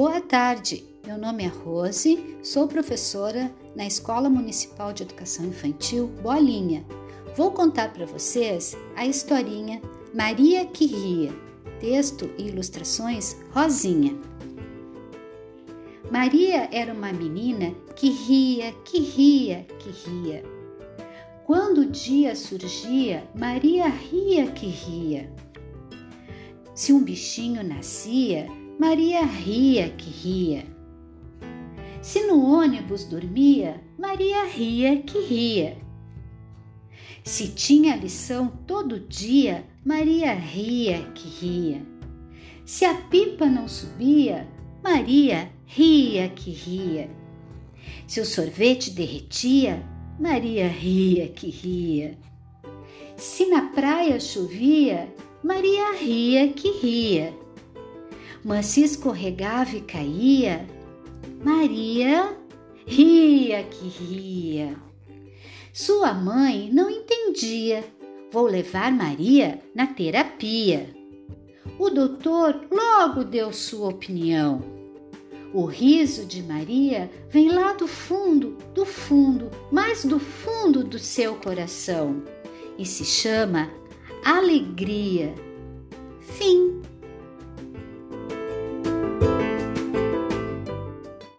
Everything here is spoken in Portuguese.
Boa tarde, meu nome é Rose, sou professora na Escola Municipal de Educação Infantil Bolinha. Vou contar para vocês a historinha Maria que Ria, texto e ilustrações Rosinha. Maria era uma menina que ria, que ria, que ria. Quando o dia surgia, Maria ria que ria. Se um bichinho nascia, Maria ria que ria. Se no ônibus dormia, Maria ria que ria. Se tinha lição todo dia, Maria ria que ria. Se a pipa não subia, Maria ria que ria. Se o sorvete derretia, Maria ria que ria. Se na praia chovia, Maria ria que ria mas se escorregava e caía, Maria ria que ria. Sua mãe não entendia. Vou levar Maria na terapia. O doutor logo deu sua opinião. O riso de Maria vem lá do fundo, do fundo, mais do fundo do seu coração e se chama alegria.